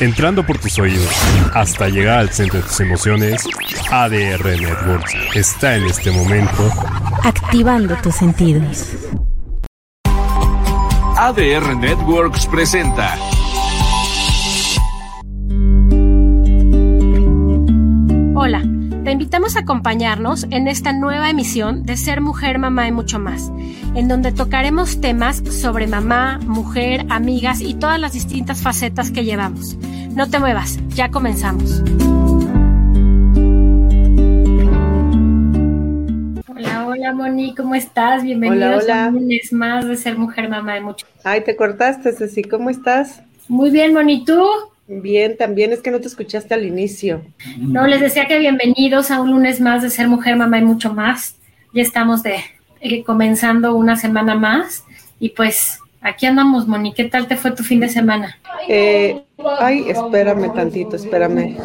entrando por tus oídos hasta llegar al centro de tus emociones, ADR Networks está en este momento activando tus sentidos. ADR Networks presenta Hola, te invitamos a acompañarnos en esta nueva emisión de Ser Mujer, Mamá y mucho más, en donde tocaremos temas sobre mamá, mujer, amigas y todas las distintas facetas que llevamos. No te muevas, ya comenzamos. Hola, hola Moni, ¿cómo estás? Bienvenidos Hola, hola. a un lunes más de Ser Mujer, Mamá y mucho. Ay, te cortaste, Ceci, ¿cómo estás? Muy bien, Moni, ¿tú? Bien, también es que no te escuchaste al inicio. No, les decía que bienvenidos a un lunes más de Ser Mujer, Mamá y mucho más. Ya estamos de eh, comenzando una semana más y pues aquí andamos, Moni. ¿Qué tal te fue tu fin de semana? Eh, ay, espérame tantito, espérame.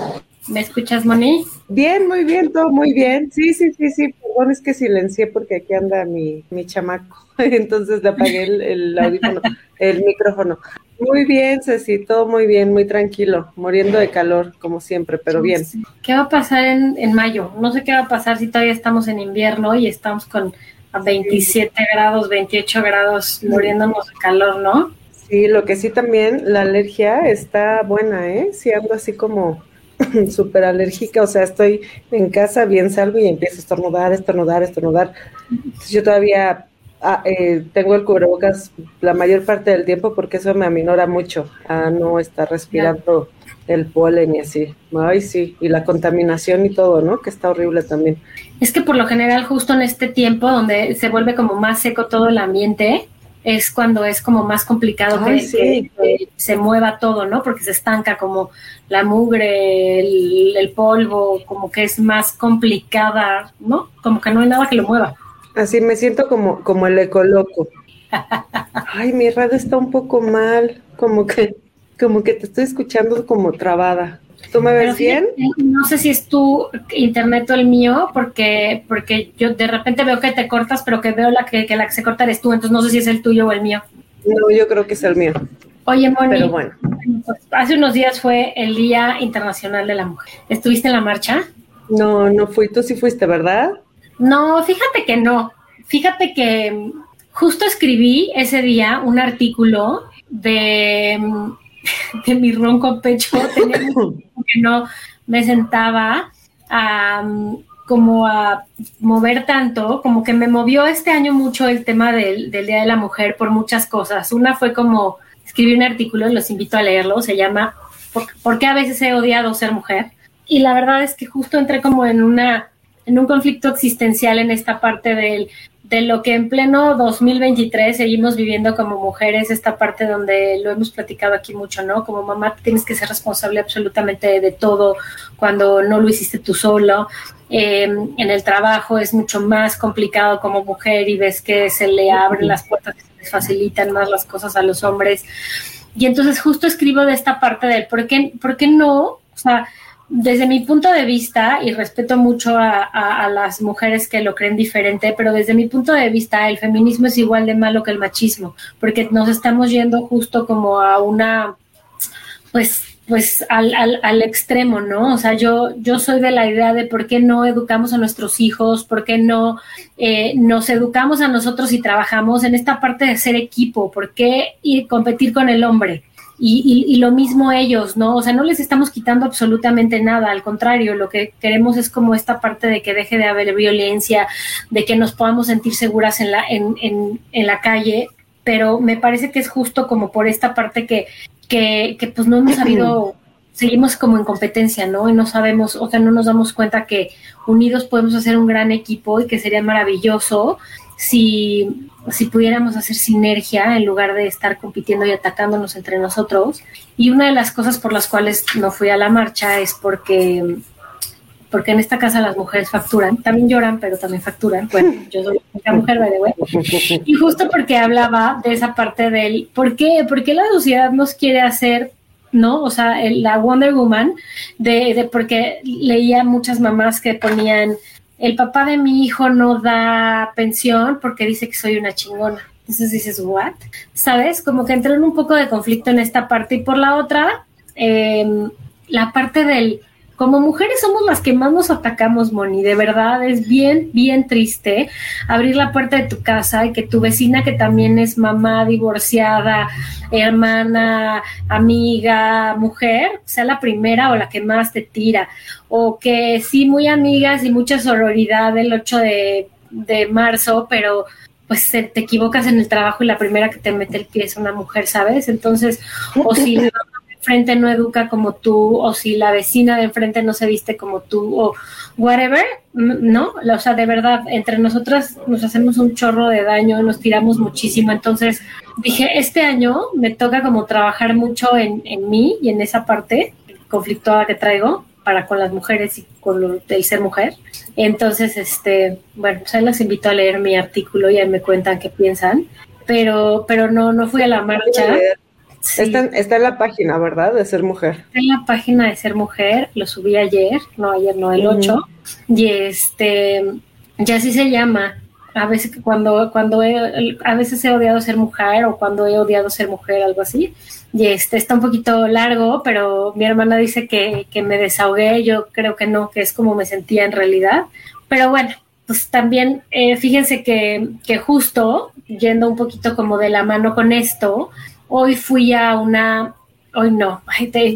¿Me escuchas, Moni? Bien, muy bien, todo muy bien. Sí, sí, sí, sí, perdón, es que silencié porque aquí anda mi, mi chamaco. Entonces le apagué el, el audífono, el micrófono. Muy bien, Ceci, todo muy bien, muy tranquilo, muriendo de calor, como siempre, pero bien. ¿Qué va a pasar en, en mayo? No sé qué va a pasar si todavía estamos en invierno y estamos con a 27 grados, 28 grados, muriéndonos de calor, ¿no? Sí, lo que sí también, la alergia está buena, ¿eh? Sí, ando así como súper alérgica, o sea, estoy en casa, bien salgo y empiezo a estornudar, estornudar, estornudar. Entonces, yo todavía ah, eh, tengo el cubrebocas la mayor parte del tiempo porque eso me aminora mucho a no estar respirando el polen y así. Ay, sí, y la contaminación y todo, ¿no? Que está horrible también. Es que por lo general justo en este tiempo donde se vuelve como más seco todo el ambiente, es cuando es como más complicado Ay, que, sí. que- que se mueva todo, ¿no? Porque se estanca como la mugre, el, el polvo, como que es más complicada, ¿no? Como que no hay nada que lo mueva. Así me siento como, como el ecoloco. Ay, mi radio está un poco mal, como que, como que te estoy escuchando como trabada. ¿Tú me ves bien? No sé si es tu internet o el mío, porque, porque yo de repente veo que te cortas, pero que veo la que, que la que se corta eres tú, entonces no sé si es el tuyo o el mío. No, yo creo que es el mío. Oye, Moni, Pero bueno. hace unos días fue el Día Internacional de la Mujer. ¿Estuviste en la marcha? No, no fui. Tú sí fuiste, ¿verdad? No, fíjate que no. Fíjate que mm, justo escribí ese día un artículo de, mm, de mi ronco pecho. Tenía que no me sentaba a, mm, como a mover tanto, como que me movió este año mucho el tema del, del Día de la Mujer por muchas cosas. Una fue como escribí un artículo, los invito a leerlo, se llama ¿Por, por qué a veces he odiado ser mujer? Y la verdad es que justo entré como en una en un conflicto existencial en esta parte del, de lo que en pleno 2023 seguimos viviendo como mujeres, esta parte donde lo hemos platicado aquí mucho, ¿no? Como mamá tienes que ser responsable absolutamente de, todo cuando no lo hiciste tú solo. Eh, en el trabajo es mucho más complicado como mujer y ves que se le abren las puertas, se les facilitan más las cosas a los hombres. Y entonces justo escribo de esta parte del por qué, por qué no, o sea, desde mi punto de vista, y respeto mucho a, las mujeres que lo creen diferente, pero desde mi punto de vista, el feminismo es igual de malo que el machismo, porque nos estamos yendo justo como a una, pues, pues al, al, al extremo, ¿no? O sea, yo, yo soy de la idea de por qué no educamos a nuestros hijos, por qué no eh, nos educamos a nosotros y trabajamos en esta parte de ser equipo, por qué ir competir con el hombre. Y, y, y, lo mismo ellos, ¿no? O sea, no les estamos quitando absolutamente nada, al contrario, lo que queremos es como esta parte de que deje de haber violencia, de que nos podamos sentir seguras en la, en, en, en la calle, pero me parece que es justo como por esta parte que, que, que pues no hemos sabido, seguimos como en competencia, ¿no? Y no sabemos, o sea, no nos damos cuenta que unidos podemos hacer un gran equipo y que sería maravilloso si, si pudiéramos hacer sinergia en lugar de estar compitiendo y atacándonos entre nosotros. Y una de las cosas por las cuales no fui a la marcha es porque, porque en esta casa las mujeres facturan, también lloran, pero también facturan. Bueno, yo soy una mujer, by the way. Y justo porque hablaba de esa parte del por qué, por qué la sociedad nos quiere hacer ¿no? O sea, el, la Wonder Woman, de, de, porque leía muchas mamás que ponían, el papá de mi hijo no da pensión porque dice que soy una chingona. Entonces dices, ¿what? ¿Sabes? Como que entré en un poco de conflicto en esta parte y por la otra, em, la parte del como mujeres somos las que más nos atacamos, Moni. De verdad, es bien, bien triste abrir la puerta de tu casa y que tu vecina, que también es mamá divorciada, hermana, amiga, mujer, sea la primera o la que más te tira. O que sí, muy amigas y mucha sororidad el 8 de, marzo, pero pues te equivocas en el trabajo y la primera que te mete el pie es una mujer, ¿sabes? Entonces, o si enfrente no educa como tú, o si la vecina de enfrente no se viste como tú, o whatever, ¿no? O sea, de verdad, entre nosotras nos hacemos un chorro de daño, nos tiramos muchísimo. Entonces dije, este año me toca como trabajar mucho en, en mí y en esa parte conflictuada que traigo para con las mujeres y con lo del ser mujer. Entonces, este, bueno, pues ahí las invito a leer mi artículo y ahí me cuentan qué piensan. Pero, pero no, no fui a la marcha. Está, en la página, ¿verdad? De ser mujer. Está en la página de ser mujer, lo subí ayer, no ayer, no el 8, y este, ya así se llama. A veces cuando, cuando he, a veces he odiado ser mujer o cuando he odiado ser mujer, algo así. Y este está un poquito largo, pero mi hermana dice que, que me desahogué, yo creo que no, que es como me sentía en realidad. Pero bueno, pues también eh, fíjense que, que justo yendo un poquito como de la mano con esto, Hoy fui a una, hoy no,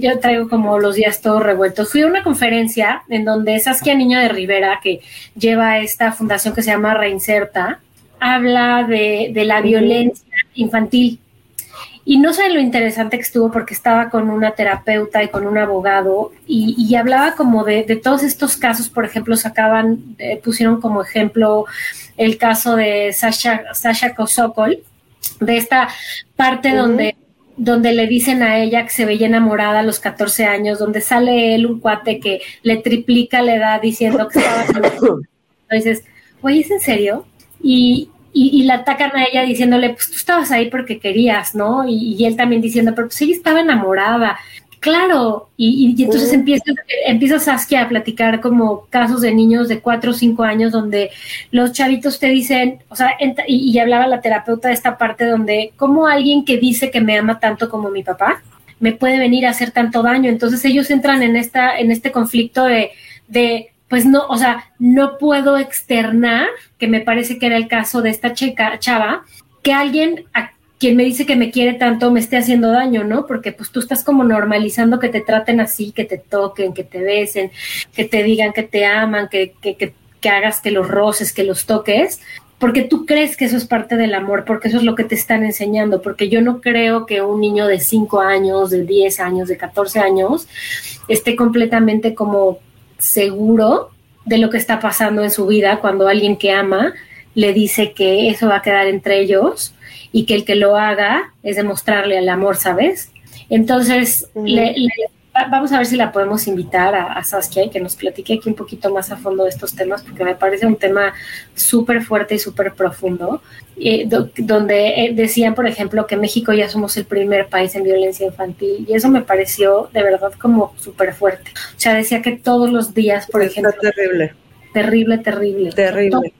yo traigo como los días todos revueltos. Fui a una conferencia en donde Saskia Niño de Rivera, que lleva esta fundación que se llama Reinserta, habla de, la violencia infantil. Y no sé lo interesante que estuvo porque estaba con una terapeuta y con un abogado y, hablaba como de, todos estos casos, por ejemplo, sacaban, eh, pusieron como ejemplo el caso de Sasha, Sasha Kosokol, de esta parte donde donde le dicen a ella que se veía enamorada a los 14 años, donde sale él un cuate que le triplica la edad diciendo que estaba... Entonces, oye, ¿es en serio? Y, y, la atacan a ella diciéndole, pues tú estabas ahí porque querías, ¿no? Y, y él también diciendo, pero pues ella estaba enamorada. Claro, y, entonces empieza, empieza Saskia a platicar como casos de niños de cuatro o cinco años donde los chavitos te dicen, o sea, y, hablaba la terapeuta de esta parte donde como alguien que dice que me ama tanto como mi papá me puede venir a hacer tanto daño. Entonces ellos entran en esta, en este conflicto de, de pues no, o sea, no puedo externar, que me parece que era el caso de esta chica, chava, que alguien quien me dice que me quiere tanto me esté haciendo daño, ¿no? Porque pues tú estás como normalizando que te traten así, que te toquen, que te besen, que te digan que te aman, que, que, que, que hagas que los roces, que los toques, porque tú crees que eso es parte del amor, porque eso es lo que te están enseñando, porque yo no creo que un niño de 5 años, de 10 años, de 14 años, esté completamente como seguro de lo que está pasando en su vida cuando alguien que ama le dice que eso va a quedar entre ellos y que el que lo haga es demostrarle el amor, ¿sabes? Entonces, vamos a ver si la podemos invitar a, Saskia y que nos platique aquí un poquito más a fondo de estos temas, porque me parece un tema súper fuerte y súper profundo, eh, donde eh, decían, por ejemplo, que México ya somos el primer país en violencia infantil, y eso me pareció de verdad como súper fuerte. O sea, decía que todos los días, por ejemplo... terrible. Terrible, terrible. Terrible.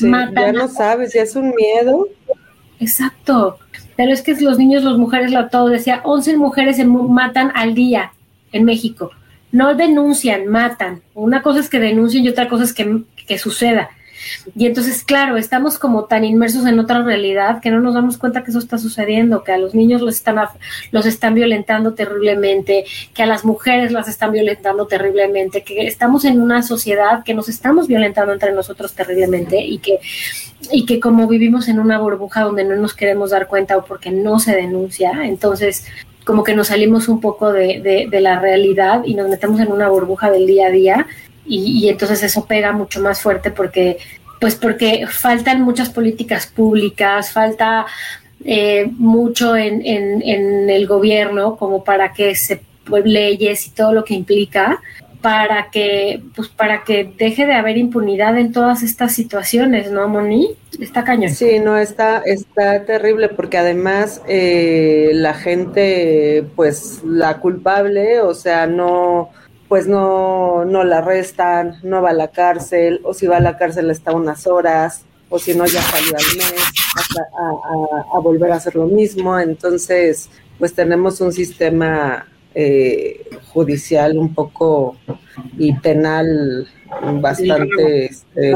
Ya no sabes, ya es un miedo Exacto. Pero es que los niños, las mujeres, lo todo decía, 11 mujeres se matan al día en México. No denuncian, matan. Una cosa es que denuncien y otra cosa es que, que suceda. Y entonces, claro, estamos como tan inmersos en otra realidad que no nos damos cuenta que eso está sucediendo, que a los niños los están, los están violentando terriblemente, que a las mujeres las están violentando terriblemente, que estamos en una sociedad que nos estamos violentando entre nosotros terriblemente y que, y que como vivimos en una burbuja donde no nos queremos dar cuenta o porque no se denuncia, entonces como que nos salimos un poco de, de, la realidad y nos metemos en una burbuja del día a día y, entonces eso pega mucho más fuerte porque pues porque faltan muchas políticas públicas, falta eh, mucho en, en, el gobierno como para que se leyes y todo lo que implica para que pues para que deje de haber impunidad en todas estas situaciones, ¿no, Moni? Está cañón. Sí, no, está, está terrible porque además eh, la gente, pues la culpable, o sea, no, pues no, no la arrestan, no va a la cárcel, o si va a la cárcel está unas horas, o si no ya salió al mes a, a, volver a hacer lo mismo. Entonces, pues tenemos un sistema eh, judicial un poco y penal bastante, este,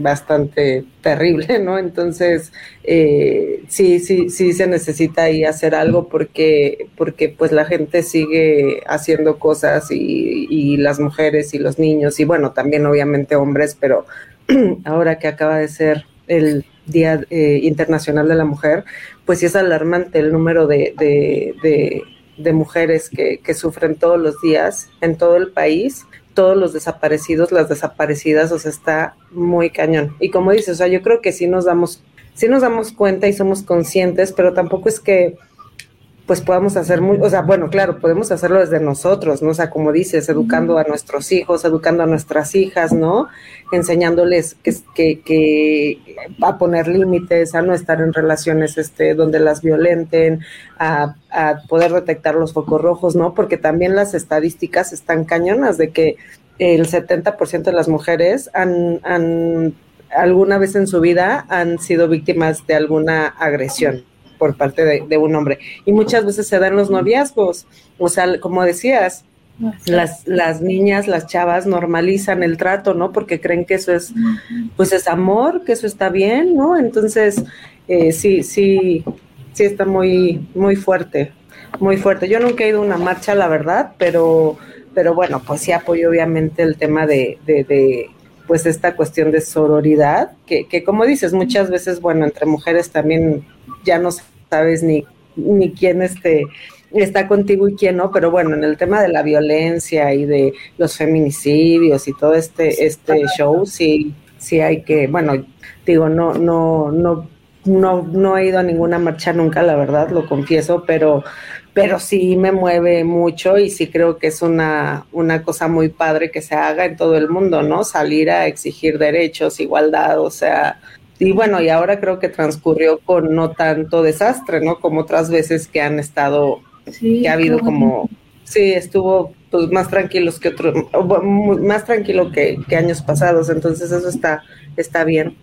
bastante terrible, ¿no? Entonces, eh, sí, sí, sí se necesita ahí hacer algo porque, porque pues la gente sigue haciendo cosas y, y las mujeres y los niños y bueno, también obviamente hombres, pero ahora que acaba de ser el Día eh, Internacional de la Mujer, pues sí es alarmante el número de, de, de, mujeres que, que, sufren todos los días en todo el país, todos los desaparecidos, las desaparecidas, o sea, está muy cañón. Y como dices, o sea, yo creo que sí nos damos, sí nos damos cuenta y somos conscientes, pero tampoco es que pues podamos hacer muy, o sea, bueno, claro, podemos hacerlo desde nosotros, ¿no? O sea, como dices, educando a nuestros hijos, educando a nuestras hijas, ¿no? Enseñándoles que, que, que a poner límites, a no estar en relaciones este, donde las violenten, a, a poder detectar los focos rojos, ¿no? Porque también las estadísticas están cañonas de que el 70% de las mujeres han, han alguna vez en su vida han sido víctimas de alguna agresión por parte de, un hombre. Y muchas veces se dan los noviazgos. O sea, como decías, las, las niñas, las chavas normalizan el trato, ¿no? Porque creen que eso es, pues es amor, que eso está bien, ¿no? Entonces, eh, sí, sí, sí está muy, muy fuerte, muy fuerte. Yo nunca he ido a una marcha, la verdad, pero, pero bueno, pues sí apoyo obviamente el tema de, de, de pues esta cuestión de sororidad, que, que como dices, muchas veces, bueno, entre mujeres también ya no sabes ni, ni quién este, está contigo y quién no, pero bueno, en el tema de la violencia y de los feminicidios y todo este, este show, sí, sí hay que, bueno, digo, no, no, no, no, no he ido a ninguna marcha nunca, la verdad, lo confieso, pero, pero sí me mueve mucho y sí creo que es una, una cosa muy padre que se haga en todo el mundo, ¿no? Salir a exigir derechos, igualdad, o sea, y bueno, y ahora creo que transcurrió con no tanto desastre, ¿no? Como otras veces que han estado, que ha habido como, sí, estuvo pues más tranquilos que otros, más tranquilo que, años pasados, entonces eso está, está bien.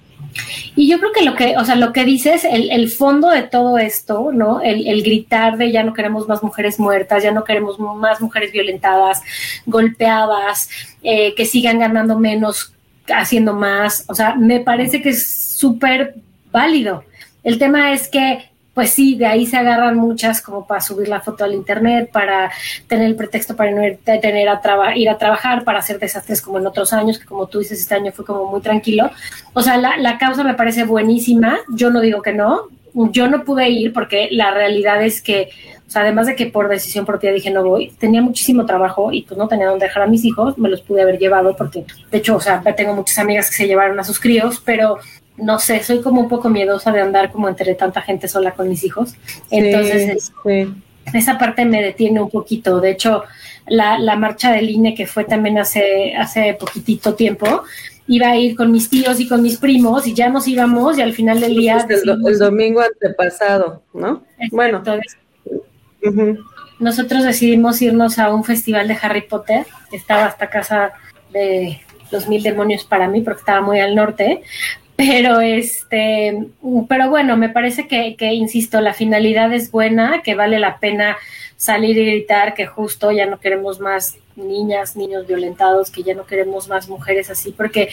Y yo creo que lo que, o sea, lo que dices, el, el fondo de todo esto, ¿no? El, el, gritar de ya no queremos más mujeres muertas, ya no queremos más mujeres violentadas, golpeadas, eh, que sigan ganando menos, haciendo más, o sea, me parece que es súper válido. El tema es que, pues sí, de ahí se agarran muchas como para subir la foto al internet, para tener el pretexto para no ir, tener a ir a trabajar, para hacer desastres como en otros años, que como tú dices, este año fue como muy tranquilo. O sea, la, la causa me parece buenísima, yo no digo que no, yo no pude ir porque la realidad es que, o sea, además de que por decisión propia dije no voy, tenía muchísimo trabajo y pues no tenía dónde dejar a mis hijos, me los pude haber llevado porque, de hecho, o sea, tengo muchas amigas que se llevaron a sus críos, pero no sé, soy como un poco miedosa de andar como entre tanta gente sola con mis hijos. Entonces, esa parte me detiene un poquito. De hecho, la, la marcha del INE que fue también hace, hace poquitito tiempo, iba a ir con mis tíos y con mis primos y ya nos íbamos y al final del día... el, domingo antepasado, ¿no? Bueno. Nosotros decidimos irnos a un festival de Harry Potter, que estaba hasta casa de los mil demonios para mí, porque estaba muy al norte, pero este, pero bueno, me parece que, que, insisto, la finalidad es buena, que vale la pena salir y gritar que justo ya no queremos más niñas, niños violentados, que ya no queremos más mujeres así, porque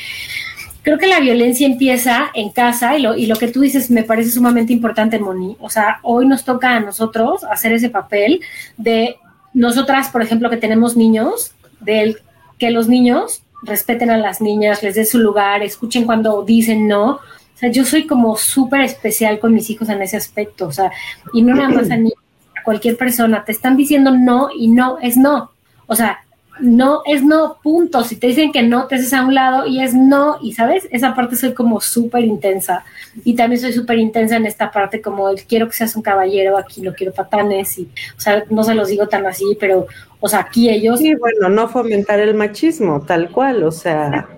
creo que la violencia empieza en casa y lo, y lo que tú dices me parece sumamente importante, Moni. O sea, hoy nos toca a nosotros hacer ese papel de nosotras, por ejemplo, que tenemos niños, del que los niños respeten a las niñas, les den su lugar, escuchen cuando dicen no. O sea, yo soy como súper especial con mis hijos en ese aspecto, o sea, y no nada más a, ni a cualquier persona, te están diciendo no y no es no. O sea, no es no, punto. Si te dicen que no, te haces a un lado y es no. Y sabes, esa parte soy como súper intensa. Y también soy súper intensa en esta parte, como el quiero que seas un caballero, aquí no quiero patanes. Y, o sea, no se los digo tan así, pero, o sea, aquí ellos. Sí, bueno, no fomentar el machismo, tal cual, o sea.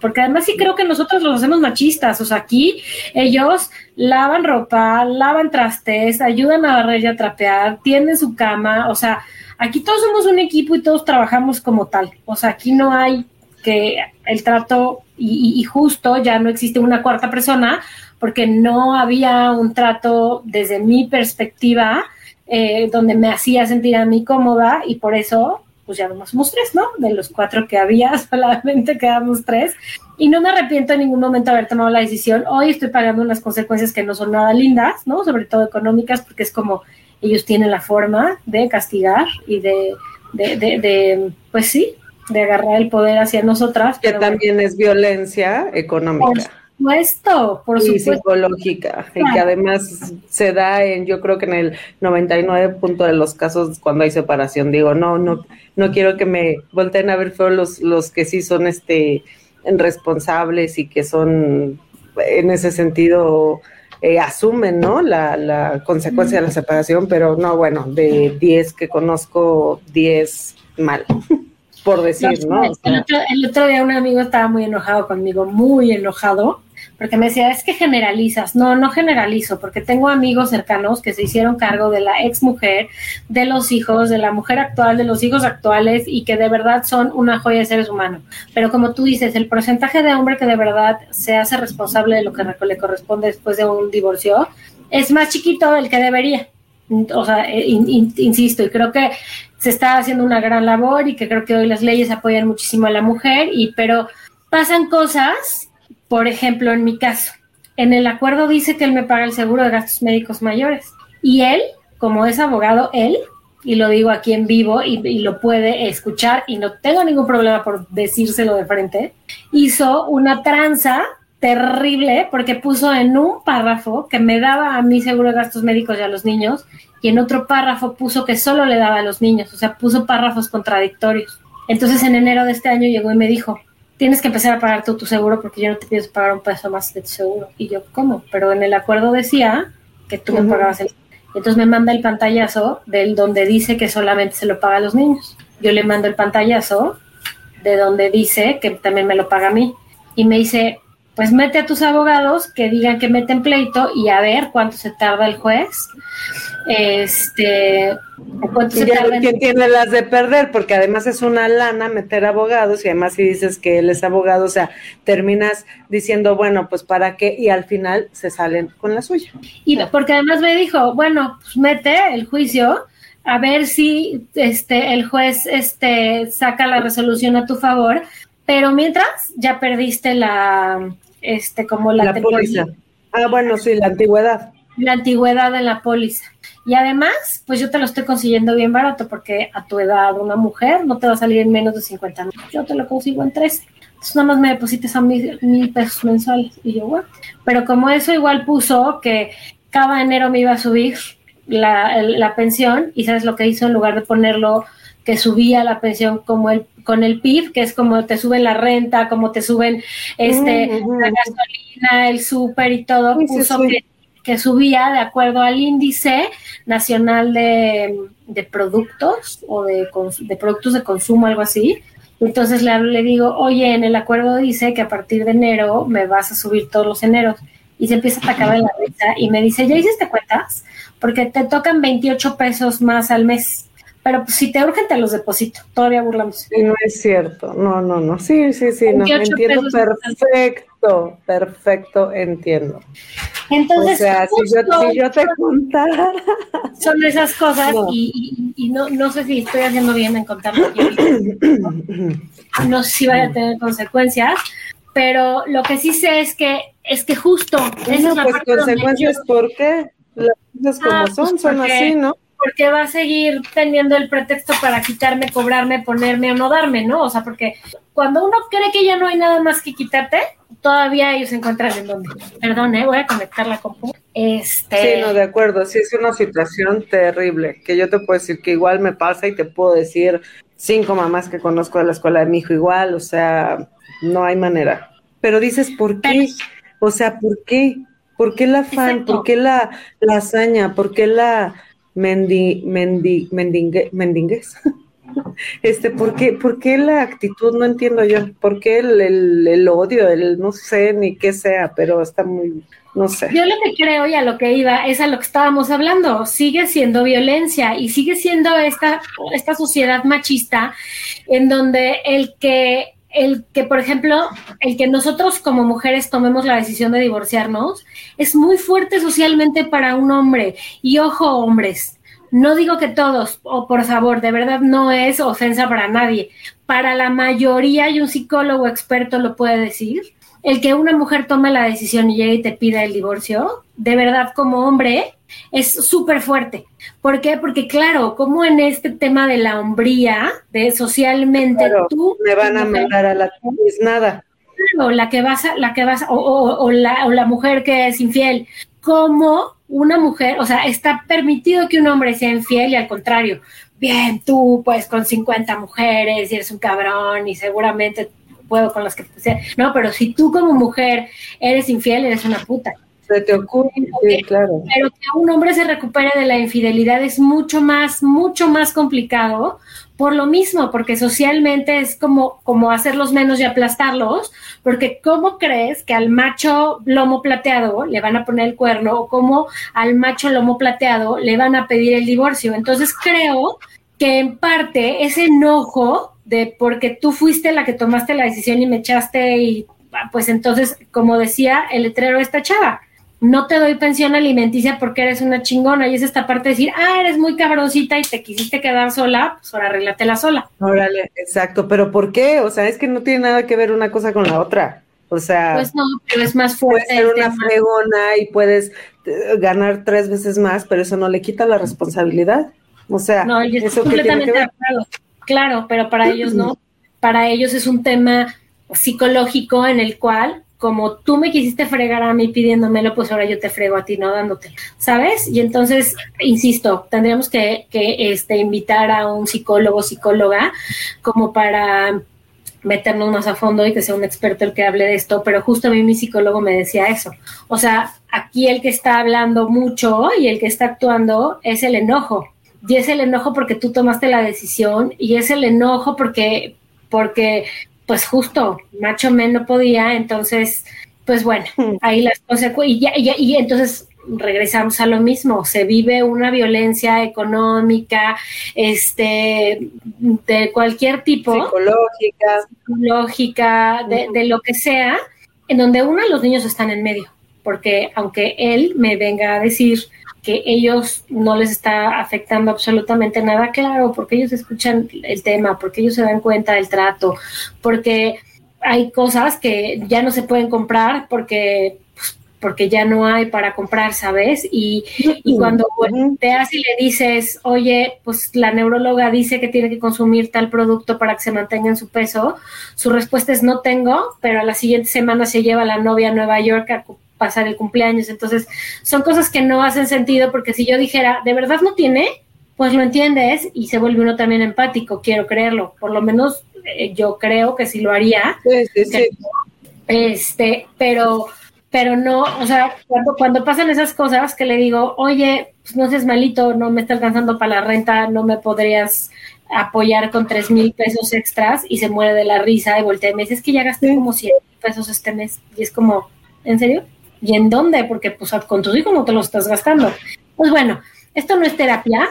Porque además sí creo que nosotros los hacemos machistas. O sea, aquí ellos lavan ropa, lavan trastes, ayudan a barrer y a trapear, tienen su cama, o sea Aquí todos somos un equipo y todos trabajamos como tal. O sea, aquí no hay que el trato y, justo ya no existe una cuarta persona porque no había un trato desde mi perspectiva eh, donde me hacía sentir a mí cómoda y por eso pues ya no somos tres, ¿no? De los cuatro que había, solamente quedamos tres. Y no me arrepiento en ningún momento de haber tomado la decisión. Hoy estoy pagando unas consecuencias que no son nada lindas, ¿no? Sobre todo económicas, porque es como ellos tienen la forma de castigar y de, de, de, pues sí, de agarrar el poder hacia nosotras. Que también es violencia económica. Supuesto, por y psicológica, y que además se da en, yo creo que en el 99 punto de los casos cuando hay separación, digo, no, no, no quiero que me volteen a ver feo los, los que sí son este responsables y que son en ese sentido eh, asumen, ¿no? La, la consecuencia de la separación, pero no, bueno, de 10 que conozco, 10 mal. por decir, ¿no? el, otro, el, otro, día un amigo estaba muy enojado conmigo, muy enojado, porque me decía, es que generalizas. No, no generalizo, porque tengo amigos cercanos que se hicieron cargo de la ex mujer, de los hijos, de la mujer actual, de los hijos actuales y que de verdad son una joya de seres humanos. Pero como tú dices, el porcentaje de hombre que de verdad se hace responsable de lo que le corresponde después de un divorcio es más chiquito del que debería. O sea, eh, insisto, y creo que se está haciendo una gran labor y que creo que hoy las leyes apoyan muchísimo a la mujer, y pero pasan cosas por ejemplo, en mi caso, en el acuerdo dice que él me paga el seguro de gastos médicos mayores. Y él, como es abogado, él, y lo digo aquí en vivo y, lo puede escuchar y no tengo ningún problema por decírselo de frente, hizo una tranza terrible porque puso en un párrafo que me daba a mi seguro de gastos médicos y a los niños y en otro párrafo puso que solo le daba a los niños, o sea, puso párrafos contradictorios. Entonces en enero de este año llegó y me dijo, tienes que empezar a pagar tú tu seguro porque yo no te pienso pagar un peso más de tu seguro. Y yo, ¿cómo? Pero en el acuerdo decía que tú me pagabas el... Entonces me manda el pantallazo del donde dice que solamente se lo paga a los niños. Yo le mando el pantallazo de donde dice que también me lo paga a mí. Y me dice, pues mete a tus abogados que digan que meten pleito y a ver cuánto se tarda el juez este, ¿Quién tiene las de perder? Porque además es una lana meter abogados y además si dices que él es abogado, o sea, terminas diciendo, bueno, pues para qué y al final se salen con la suya. Y porque además me dijo, bueno, pues mete el juicio a ver si este el juez este saca la resolución a tu favor, pero mientras ya perdiste la este como la, la póliza. Ah, bueno, sí, la antigüedad. La antigüedad de la póliza. Y además, pues yo te lo estoy consiguiendo bien barato porque a tu edad una mujer no te va a salir en menos de 50 mil. Yo te lo consigo en 13. Entonces nada más me deposites a mil, mil pesos mensuales. Y yo, bueno. Pero como eso igual puso que cada enero me iba a subir la, la pensión y sabes lo que hizo en lugar de ponerlo que subía la pensión como el con el PIB, que es como te suben la renta, como te suben este la gasolina, el súper y todo, puso que que subía de acuerdo al índice nacional de, productos o de, de, productos de consumo, algo así. Entonces le, le digo, oye, en el acuerdo dice que a partir de enero me vas a subir todos los eneros. Y se empieza a atacar la renta y me dice, ¿ya hiciste cuentas? Porque te tocan 28 pesos más al mes. Pero pues, si te urgen, te los deposito. Todavía burlamos. Sí, no es cierto. No, no, no. Sí, sí, sí. No, entiendo perfecto. Perfecto, entiendo. Entonces, o sea, si, yo, te contara. Son esas cosas y, y, no, no sé si estoy haciendo bien en contarlo. no sé si vaya a tener consecuencias, pero lo que sí sé es que es que justo. Bueno, pues consecuencias, ¿por qué? Las cosas como ah, son, son así, ¿no? Porque va a seguir teniendo el pretexto para quitarme, cobrarme, ponerme o no darme, ¿no? O sea, porque cuando uno cree que ya no hay nada más que quitarte, todavía ellos se encuentran en donde. Perdón, ¿eh? voy a conectar la compu. Este... Sí, no, de acuerdo. Sí, es una situación terrible, que yo te puedo decir que igual me pasa y te puedo decir cinco mamás que conozco de la escuela de mi hijo igual, o sea, no hay manera. Pero dices, ¿por qué? O sea, ¿por qué? ¿Por qué la afán? ¿Por qué la, la hazaña? ¿Por qué la, mendi, mendi, mendingue, mendingues. Este, ¿por qué, ¿por qué, la actitud? No entiendo yo. ¿Por qué el, el, odio? El no sé ni qué sea, pero está muy, no sé. Yo lo que creo y a lo que iba es a lo que estábamos hablando. Sigue siendo violencia y sigue siendo esta, esta sociedad machista en donde el que el que, por ejemplo, el que nosotros como mujeres tomemos la decisión de divorciarnos es muy fuerte socialmente para un hombre. Y ojo, hombres, No digo que todos, o por favor, de verdad no es ofensa para nadie. Para la mayoría, y un psicólogo experto lo puede decir, el que una mujer tome la decisión y llegue y te pida el divorcio, de verdad como hombre, es súper fuerte. ¿Por qué? Porque claro, como en este tema de la hombría, de socialmente tú... Me van a mandar a la es nada. Claro, la que vas a, la que vas, o, o, la, o la mujer que es infiel, como una mujer, o sea, está permitido que un hombre sea infiel y al contrario, bien, tú pues con 50 mujeres y eres un cabrón y seguramente puedo con las que no, pero si tú como mujer eres infiel, eres una puta. Se te ocurre, claro. Pero que un hombre se recupere de la infidelidad es mucho más, mucho más complicado por lo mismo, porque socialmente es como, como hacerlos menos y aplastarlos, porque ¿cómo crees que al macho lomo plateado le van a poner el cuerno o cómo al macho lomo plateado le van a pedir el divorcio? Entonces creo que en parte ese enojo de porque tú fuiste la que tomaste la decisión y me echaste y pues entonces, como decía el letrero de esta chava, no te doy pensión alimenticia porque eres una chingona. Y es esta parte de decir, ah, eres muy cabroncita y te quisiste quedar sola, pues ahora arréglatela sola. Órale, exacto. Pero ¿por qué? O sea, es que no tiene nada que ver una cosa con la otra. O sea, pues no, pero es más fuerte. Puedes ser una fregona y puedes eh, ganar tres veces más, pero eso no le quita la responsabilidad. O sea, no, eso completamente de acuerdo. Claro, pero para ellos no. Para ellos es un tema psicológico en el cual como tú me quisiste fregar a mí pidiéndomelo, pues ahora yo te frego a ti no dándote, ¿sabes? Y entonces, insisto, tendríamos que, que este, invitar a un psicólogo, psicóloga, como para meternos más a fondo y que sea un experto el que hable de esto, pero justo a mí mi psicólogo me decía eso. O sea, aquí el que está hablando mucho y el que está actuando es el enojo. Y es el enojo porque tú tomaste la decisión y es el enojo porque porque pues justo, macho men no podía, entonces, pues bueno, hmm. ahí las consecuencias, y, y, entonces regresamos a lo mismo, se vive una violencia económica, este, de cualquier tipo. Psicológica. Psicológica, de, de lo que sea, en donde uno de los niños están en medio, porque aunque él me venga a decir, que ellos no les está afectando absolutamente nada, claro, porque ellos escuchan el tema, porque ellos se dan cuenta del trato, porque hay cosas que ya no se pueden comprar porque pues, porque ya no hay para comprar, ¿sabes? Y, y cuando te haces y le dices, oye, pues la neuróloga dice que tiene que consumir tal producto para que se mantenga en su peso, su respuesta es no tengo, pero a la siguiente semana se lleva la novia a Nueva York a pasar el cumpleaños. Entonces, son cosas que no hacen sentido porque si yo dijera, ¿de verdad no tiene? Pues lo entiendes y se vuelve uno también empático, quiero creerlo. Por lo menos eh, yo creo que sí lo haría. Este, pero pero no, o sea, cuando, cuando pasan esas cosas que le digo, oye, pues no seas malito, no me está alcanzando para la renta, no me podrías apoyar con tres mil pesos extras y se muere de la risa y voltea y me dice, es que ya gasté como 100 pesos este mes. Y es como, ¿en serio? ¿Y en dónde? Porque pues con tus hijos no te lo estás gastando. Pues bueno, esto no es terapia,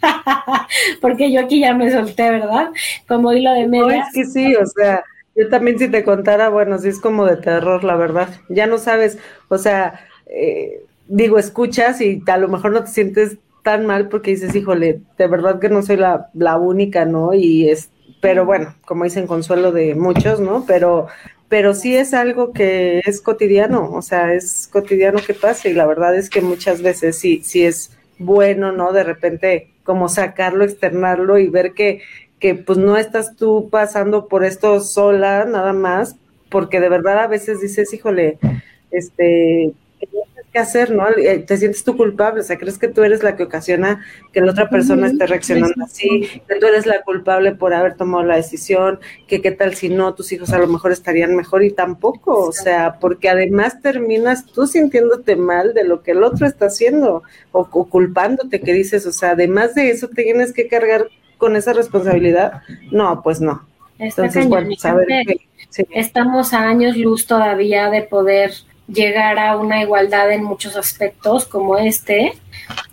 porque yo aquí ya me solté, ¿verdad? Como hilo de media. No, es que sí, o sea, yo también si te contara, bueno, sí es como de terror, la verdad. Ya no sabes, o sea, eh, digo, escuchas y a lo mejor no te sientes tan mal porque dices, híjole, de verdad que no soy la, la única, ¿no? Y es, pero bueno, como dicen, consuelo de muchos, ¿no? Pero pero sí es algo que es cotidiano, o sea, es cotidiano que pasa y la verdad es que muchas veces sí, sí es bueno, ¿no? De repente como sacarlo, externarlo y ver que, que pues no estás tú pasando por esto sola nada más, porque de verdad a veces dices, híjole, este, que hacer, ¿no? Eh, te sientes tú culpable, o sea, crees que tú eres la que ocasiona que la otra persona esté reaccionando así, que tú eres la culpable por haber tomado la decisión, que qué tal si no, tus hijos a lo mejor estarían mejor y tampoco, o sea, porque además terminas tú sintiéndote mal de lo que el otro está haciendo o, culpándote, que dices, o sea, además de eso te tienes que cargar con esa responsabilidad. No, pues no. Entonces, bueno, saber que, Estamos a años luz todavía de poder llegar a una igualdad en muchos aspectos como este.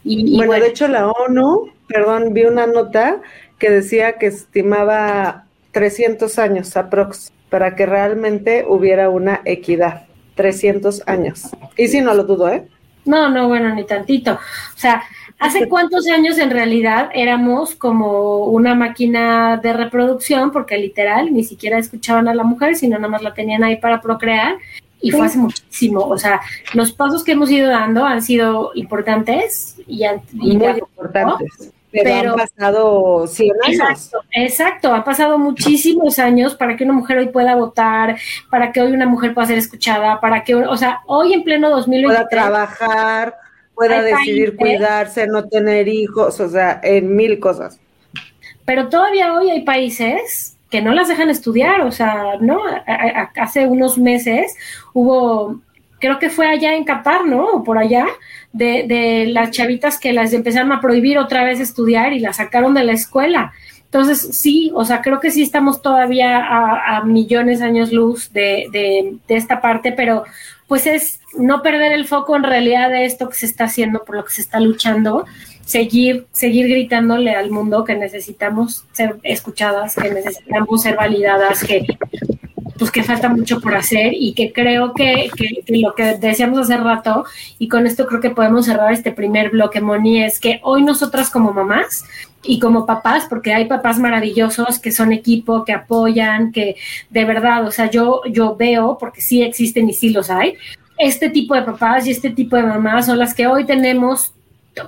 Y, bueno, de hecho la ONU, perdón, vi una nota que decía que estimaba 300 años aprox para que realmente hubiera una equidad. 300 años. Y si no lo dudo, ¿eh? No, no, bueno, ni tantito. O sea, ¿Hace cuántos años en realidad éramos como una máquina de reproducción? Porque literal ni siquiera escuchaban a la mujer, sino nada más la tenían ahí para procrear. Y fue hace muchísimo. O sea, los pasos que hemos ido dando han sido importantes y, han, y muy importantes. Pero, han pasado 100 años. Exacto, exacto, han pasado muchísimos años para que una mujer hoy pueda votar, para que hoy una mujer pueda ser escuchada, para que, o sea, hoy en pleno 2023 pueda trabajar, pueda decidir cuidarse, no tener hijos, o sea, en mil cosas. Pero todavía hoy hay países que no las dejan estudiar, o sea, ¿no? Hace unos meses hubo, creo que fue allá en Qatar, ¿no? O por allá, de, de las chavitas que las empezaron a prohibir otra vez estudiar y las sacaron de la escuela. Entonces, sí, o sea, creo que sí estamos todavía a, millones de años luz de, de, de, esta parte, pero pues es no perder el foco en realidad de esto que se está haciendo, por lo que se está luchando, seguir, seguir gritándole al mundo que necesitamos ser escuchadas, que necesitamos ser validadas, que pues que falta mucho por hacer y que creo que, que, lo que decíamos hace rato, y con esto creo que podemos cerrar este primer bloque, Moni, es que hoy nosotras como mamás y como papás, porque hay papás maravillosos que son equipo, que apoyan, que de verdad, o sea, yo, yo veo, porque sí existen y sí los hay, este tipo de papás y este tipo de mamás son las que hoy tenemos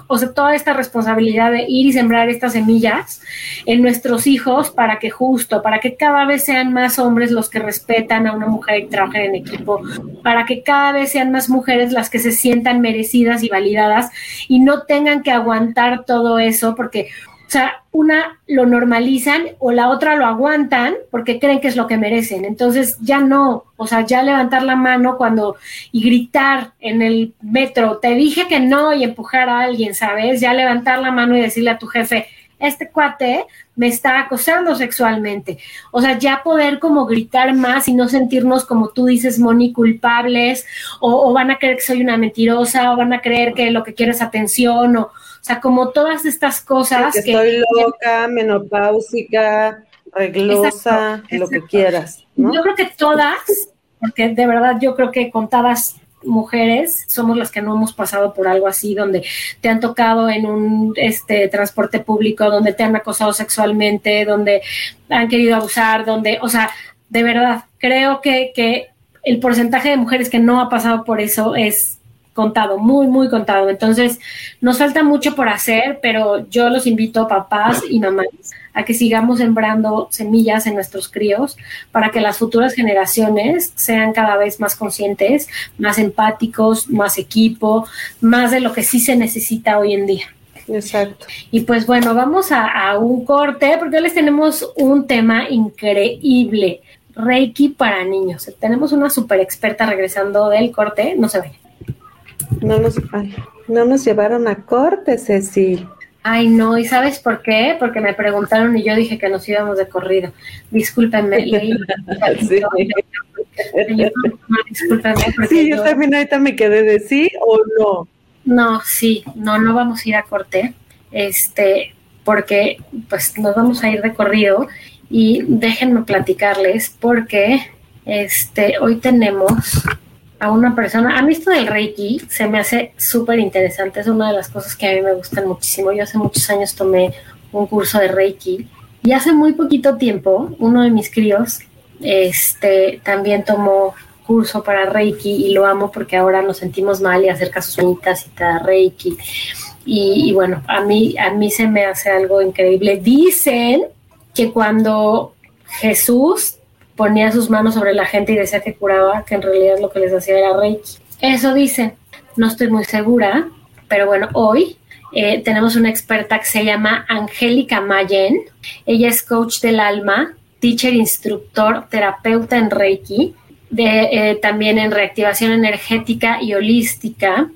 o sea, toda esta responsabilidad de ir y sembrar estas semillas en nuestros hijos para que justo, para que cada vez sean más hombres los que respetan a una mujer y trabajen en equipo, para que cada vez sean más mujeres las que se sientan merecidas y validadas y no tengan que aguantar todo eso, porque o sea, una lo normalizan o la otra lo aguantan porque creen que es lo que merecen. Entonces ya no, o sea, ya levantar la mano cuando y gritar en el metro, te dije que no y empujar a alguien, ¿sabes? Ya levantar la mano y decirle a tu jefe, este cuate me está acosando sexualmente. O sea, ya poder como gritar más y no sentirnos como tú dices, Moni, culpables, o, o van a creer que soy una mentirosa, o van a creer que lo que quiero es atención, o sea, como todas estas cosas. que estoy loca, menopáusica, reglosa, lo que quieras. Yo creo que todas, porque de verdad yo creo que contadas mujeres somos las que no hemos pasado por algo así, donde te han tocado en un este transporte público, donde te han acosado sexualmente, donde han querido abusar, donde, o sea, de verdad, creo que, que el porcentaje de mujeres que no ha pasado por eso es contado, muy, muy contado. Entonces, nos falta mucho por hacer, pero yo los invito, papás y mamás, a que sigamos sembrando semillas en nuestros críos para que las futuras generaciones sean cada vez más conscientes, más empáticos, más equipo, más de lo que sí se necesita hoy en día. Exacto. Y pues bueno, vamos a, a un corte porque hoy les tenemos un tema increíble. Reiki para niños. Tenemos una super experta regresando del corte. No se vayan. No nos, no nos llevaron a corte, Ceci. Ay, no, ¿y sabes por qué? Porque me preguntaron y yo dije que nos íbamos de corrido. Discúlpenme. sí. sí, yo, también ahorita me quedé de sí o no. No, sí, no, no vamos a ir a corte, este, porque pues nos vamos a ir de corrido y déjenme platicarles porque este, hoy tenemos a una persona. A mí esto del Reiki se me hace súper interesante, es una de las cosas que a mí me gustan muchísimo. Yo hace muchos años tomé un curso de Reiki y hace muy poquito tiempo uno de mis críos este, también tomó curso para Reiki y lo amo porque ahora nos sentimos mal y acerca sus uñitas y te da Reiki. Y, y, bueno, a mí, a mí se me hace algo increíble. Dicen que cuando Jesús ponía sus manos sobre la gente y decía que curaba, que en realidad lo que les hacía era Reiki. Eso dicen, no estoy muy segura, pero bueno, hoy eh, tenemos una experta que se llama Angélica Mayen. Ella es coach del alma, teacher, instructor, terapeuta en Reiki, eh, también en reactivación energética y holística.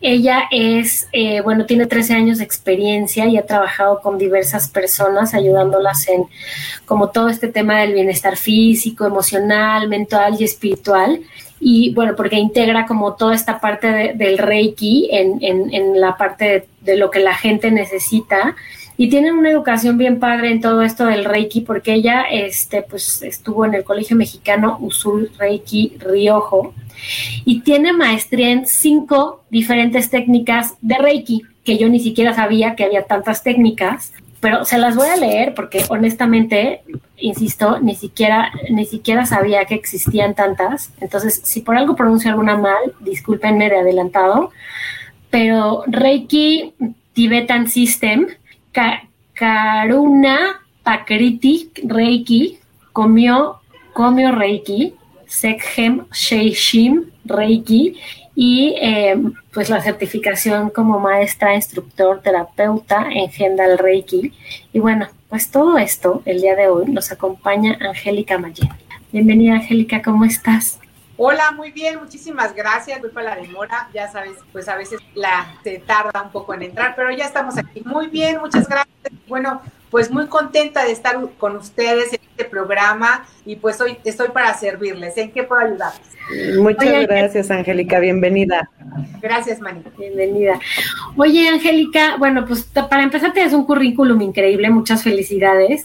Ella es, eh, bueno, tiene 13 años de experiencia y ha trabajado con diversas personas ayudándolas en como todo este tema del bienestar físico, emocional, mental y espiritual. Y bueno, porque integra como toda esta parte del Reiki en, en, en la parte de, de, lo que la gente necesita. Y tienen una educación bien padre en todo esto del Reiki, porque ella este, pues, estuvo en el Colegio Mexicano Usul Reiki Riojo. Y tiene maestría en cinco diferentes técnicas de Reiki, que yo ni siquiera sabía que había tantas técnicas, pero se las voy a leer porque honestamente, insisto, ni siquiera, ni siquiera sabía que existían tantas. Entonces, si por algo pronuncio alguna mal, discúlpenme de adelantado, pero Reiki Tibetan System, Karuna Pakritik Reiki, Komyo, Komyo Reiki, Sekhem Sheishim Reiki y eh, pues la certificación como maestra, instructor, terapeuta en Gendal Reiki. Y bueno, pues todo esto el día de hoy nos acompaña Angélica Mayen. Bienvenida Angélica, ¿cómo estás? Hola, muy bien, muchísimas gracias. Voy para la demora, ya sabes, pues a veces la se tarda un poco en entrar, pero ya estamos aquí. Muy bien, muchas gracias. Bueno, pues muy contenta de estar con ustedes en este programa y pues hoy estoy para servirles. ¿En qué puedo ayudarles? Muchas gracias, Angélica. Bienvenida. Gracias, Mani. Bienvenida. Oye, Angélica, bueno, pues para empezar tienes un currículum increíble, muchas felicidades.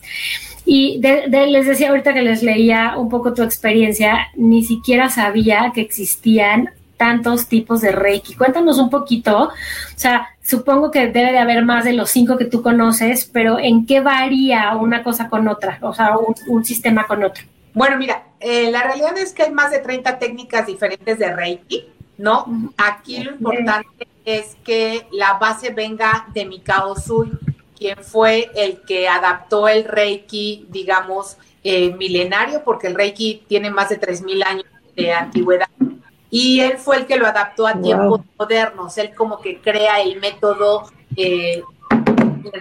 Y les decía ahorita que les leía un poco tu experiencia, ni siquiera sabía que existían tantos tipos de Reiki. Cuéntanos un poquito, o sea, supongo que debe de haber más de los cinco que tú conoces, pero ¿en qué varía una cosa con otra? O sea, un, sistema con otro. Bueno, mira, eh, la realidad es que hay más de 30 técnicas diferentes de Reiki, ¿no? Aquí lo importante es que la base venga de Mikao Sui, quien fue el que adaptó el Reiki, digamos, eh, milenario, porque el Reiki tiene más de 3.000 años de antigüedad y él fue el que lo adaptó a tiempos modernos, él como que crea el método eh,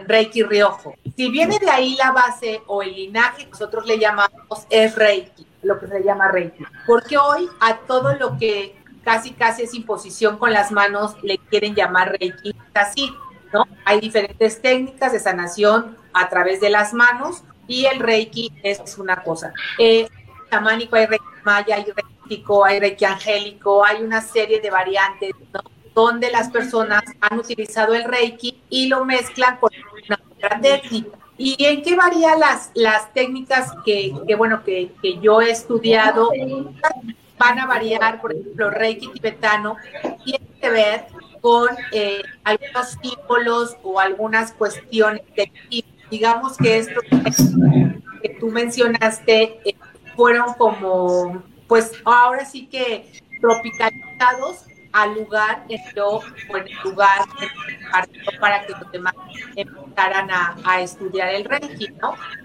Reiki Riojo. Si viene de ahí la base o el linaje, nosotros le llamamos es Reiki, lo que se llama Reiki, porque hoy a todo lo que casi casi es imposición con las manos le quieren llamar Reiki. Así, ¿no? Hay diferentes técnicas de sanación a través de las manos y el Reiki es una cosa. Eh, chamánico hay Reiki Maya, hay Reiki hay reiki angélico, hay una serie de variantes donde las personas han utilizado el reiki y lo mezclan con una otra técnica. ¿Y en qué varían las, las técnicas que, bueno, que, yo he estudiado? Van a variar, por ejemplo, Reiki tibetano tiene que ver con eh, algunos símbolos o algunas cuestiones de digamos que esto que tú mencionaste eh, fueron como pues ahora sí que tropicalizados al lugar en el lugar para que los demás empezaran a, estudiar el Reiki.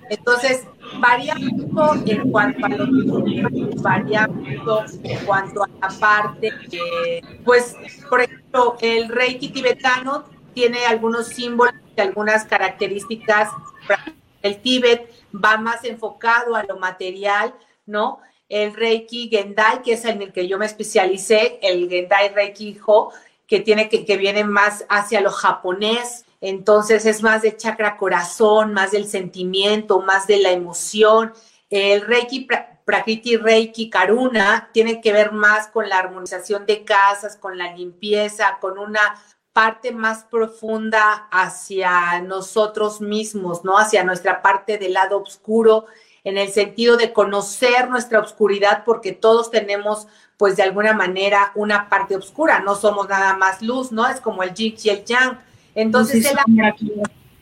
Entonces, varía mucho en cuanto a los varía mucho en cuanto a la parte, pues, por ejemplo, el Reiki tibetano tiene algunos símbolos y algunas características. El Tíbet va más enfocado a lo material, ¿no? el Reiki Gendai, que es en el que yo me especialicé, el Gendai Reiki Ho, que tiene que, que viene más hacia lo japonés, entonces es más de chakra corazón, más del sentimiento, más de la emoción. El Reiki Prakriti Reiki Karuna tiene que ver más con la armonización de casas, con la limpieza, con una parte más profunda hacia nosotros mismos, ¿no? Hacia nuestra parte del lado oscuro en el sentido de conocer nuestra oscuridad, porque todos tenemos, pues de alguna manera, una parte oscura, no somos nada más luz, ¿no? Es como el yin y el yang. Entonces,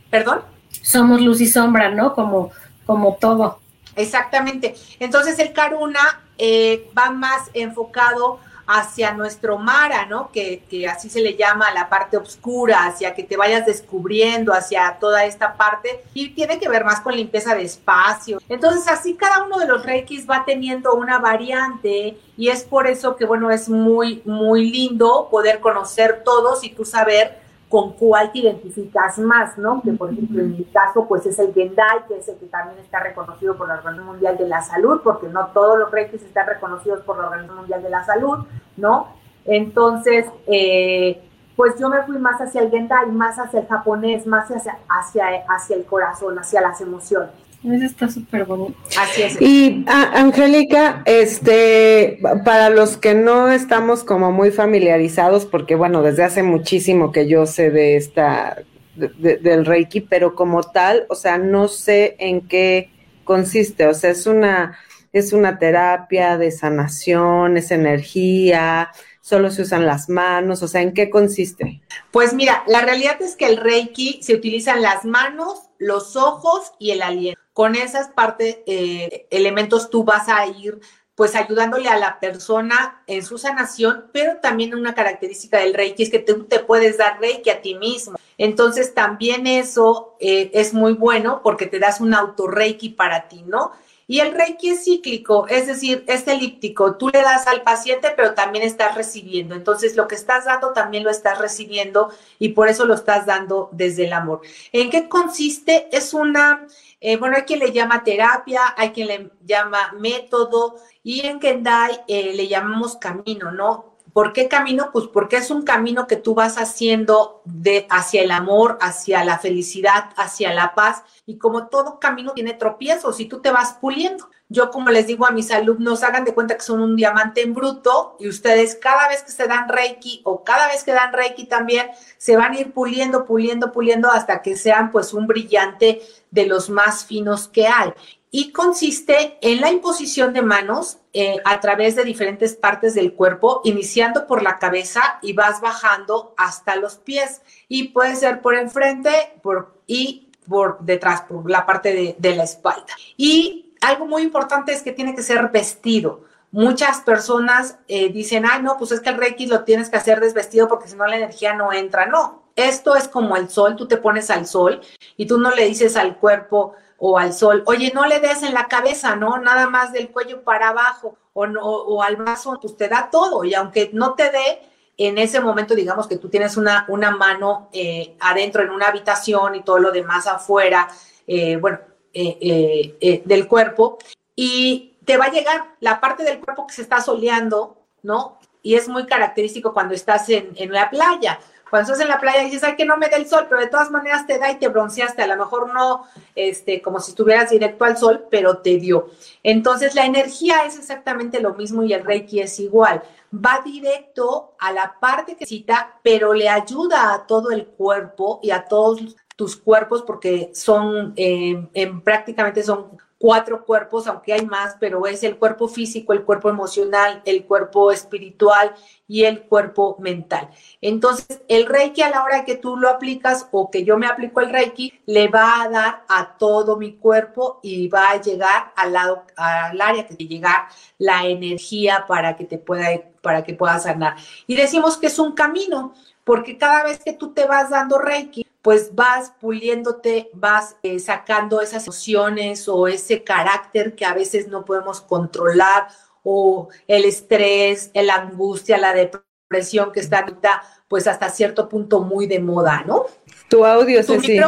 ¿perdón? Somos luz y sombra, ¿no? Como, como todo. Exactamente. Entonces, el Karuna eh, va más enfocado hacia nuestro Mara, ¿no? Que, así se le llama la parte oscura, hacia que te vayas descubriendo, hacia toda esta parte, y tiene que ver más con limpieza de espacio. Entonces, así cada uno de los reikis va teniendo una variante, y es por eso que, bueno, es muy, muy lindo poder conocer todos y tú saber con cuál te identificas más, ¿no? Que por ejemplo en mi caso pues es el Gendai, que es el que también está reconocido por la Organización Mundial de la Salud, porque no todos los reikis están reconocidos por la Organización Mundial de la Salud, ¿no? Entonces, eh, pues yo me fui más hacia el Gendai, más hacia el japonés, más hacia, hacia, hacia el corazón, hacia las emociones. Eso está súper bonito. Así es. Y ah, Angélica, este, para los que no estamos como muy familiarizados, porque bueno, desde hace muchísimo que yo sé de esta, del Reiki, pero como tal, o sea, no sé en qué consiste. O sea, es una, es una terapia de sanación, es energía, solo se usan las manos, o sea, ¿en qué consiste? Pues mira, la realidad es que el Reiki se utilizan las manos, los ojos y el aliento. Con esas partes, eh, elementos tú vas a ir pues ayudándole a la persona en su sanación, pero también una característica del Reiki es que tú te puedes dar Reiki a ti mismo. Entonces también eso eh, es muy bueno porque te das un auto Reiki para ti, ¿no? Y el Reiki es cíclico, es decir, es elíptico. Tú le das al paciente, pero también estás recibiendo. Entonces, lo que estás dando también lo estás recibiendo y por eso lo estás dando desde el amor. ¿En qué consiste? Es una, eh, bueno, hay quien le llama terapia, hay quien le llama método y en Kendai eh, le llamamos camino, ¿no? ¿Por qué camino? Pues porque es un camino que tú vas haciendo de, hacia el amor, hacia la felicidad, hacia la paz. Y como todo camino tiene tropiezos y tú te vas puliendo. Yo como les digo a mis alumnos, hagan de cuenta que son un diamante en bruto y ustedes cada vez que se dan Reiki o cada vez que dan Reiki también se van a ir puliendo, puliendo, puliendo hasta que sean pues un brillante de los más finos que hay y consiste en la imposición de manos eh, a través de diferentes partes del cuerpo, iniciando por la cabeza y vas bajando hasta los pies. Y puede ser por enfrente por, y por detrás, por la parte de, de la espalda. Y algo muy importante es que tiene que ser vestido. Muchas personas eh, dicen, ay, no, pues es que el Reiki lo tienes que hacer desvestido porque si no la energía no entra. No, esto es como el sol, tú te pones al sol y tú no le dices al cuerpo, o al sol. Oye, no le des en la cabeza, ¿no? Nada más del cuello para abajo o, no, o al brazo, pues te da todo. Y aunque no te dé, en ese momento, digamos que tú tienes una, una mano eh, adentro en una habitación y todo lo demás afuera, eh, bueno, eh, del cuerpo, y te va a llegar la parte del cuerpo que se está soleando, ¿no? Y es muy característico cuando estás en, la playa cuando estás en la playa dices, ay, que no me dé el sol, pero de todas maneras te da y te bronceaste, a lo mejor no, este, como si estuvieras directo al sol, pero te dio. Entonces, la energía es exactamente lo mismo y el Reiki es igual. Va directo a la parte que necesita, pero le ayuda a todo el cuerpo y a todos tus cuerpos porque son, en, prácticamente son cuatro cuerpos, aunque hay más, pero es el cuerpo físico, el cuerpo emocional, el cuerpo espiritual y el cuerpo mental. Entonces, el Reiki a la hora que tú lo aplicas o que yo me aplico el Reiki, le va a dar a todo mi cuerpo y va a llegar al lado, al área que te llega la energía para que te pueda, para que puedas sanar. Y decimos que es un camino, porque cada vez que tú te vas dando Reiki, pues vas puliéndote, vas eh, sacando esas emociones o ese carácter que a veces no podemos controlar o el estrés, la angustia, la depresión que está ahorita pues hasta cierto punto muy de moda, ¿no? Tu audio, ¿Tu Ceci.